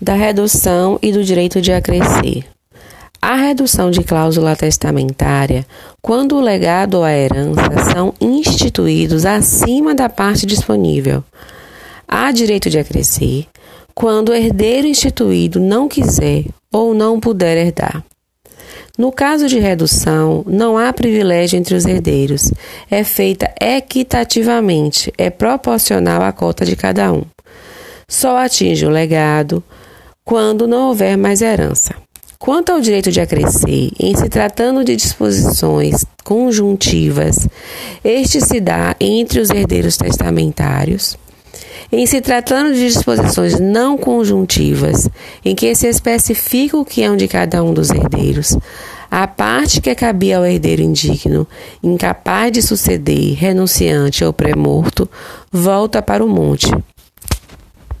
da redução e do direito de acrescer. A redução de cláusula testamentária, quando o legado ou a herança são instituídos acima da parte disponível. Há direito de acrescer quando o herdeiro instituído não quiser ou não puder herdar. No caso de redução, não há privilégio entre os herdeiros. É feita equitativamente, é proporcional à cota de cada um. Só atinge o legado quando não houver mais herança. Quanto ao direito de acrescer, em se tratando de disposições conjuntivas, este se dá entre os herdeiros testamentários. Em se tratando de disposições não conjuntivas, em que se especifica o que é um de cada um dos herdeiros, a parte que cabia ao herdeiro indigno, incapaz de suceder, renunciante ou pré-morto, volta para o monte